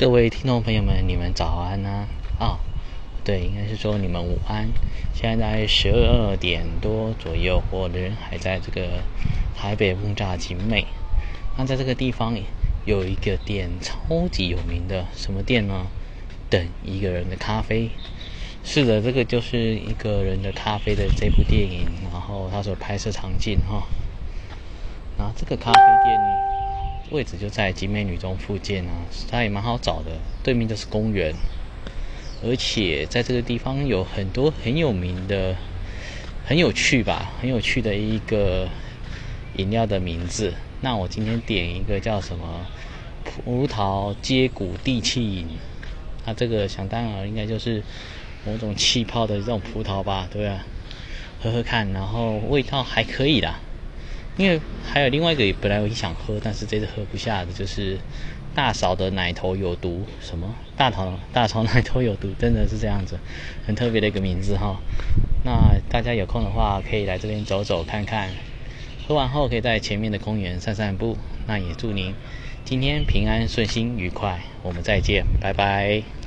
各位听众朋友们，你们早安呢、啊？对，应该是说你们午安。现在在十二点多左右，我的人还在这个台北木栅景美。那在这个地方有一个店超级有名的，什么店呢？等一个人的咖啡。是的，这个就是一个人的咖啡的这部电影，然后它所拍摄场景哈。然后这个咖啡店。位置就在集美女中附近啊，它也蛮好找的，对面就是公园，而且在这个地方有很多很有名的、很有趣吧、很有趣的一个饮料的名字。那我今天点一个叫什么葡萄接骨地气饮，那这个想当然应该就是某种气泡的这种葡萄吧，对啊？喝喝看，然后味道还可以啦。因为还有另外一个，本来我也想喝，但是这次喝不下的，就是大嫂的奶头有毒。什么？大嫂大嫂奶头有毒，真的是这样子，很特别的一个名字哈。那大家有空的话，可以来这边走走看看。喝完后，可以在前面的公园散散步。那也祝您今天平安顺心愉快。我们再见，拜拜。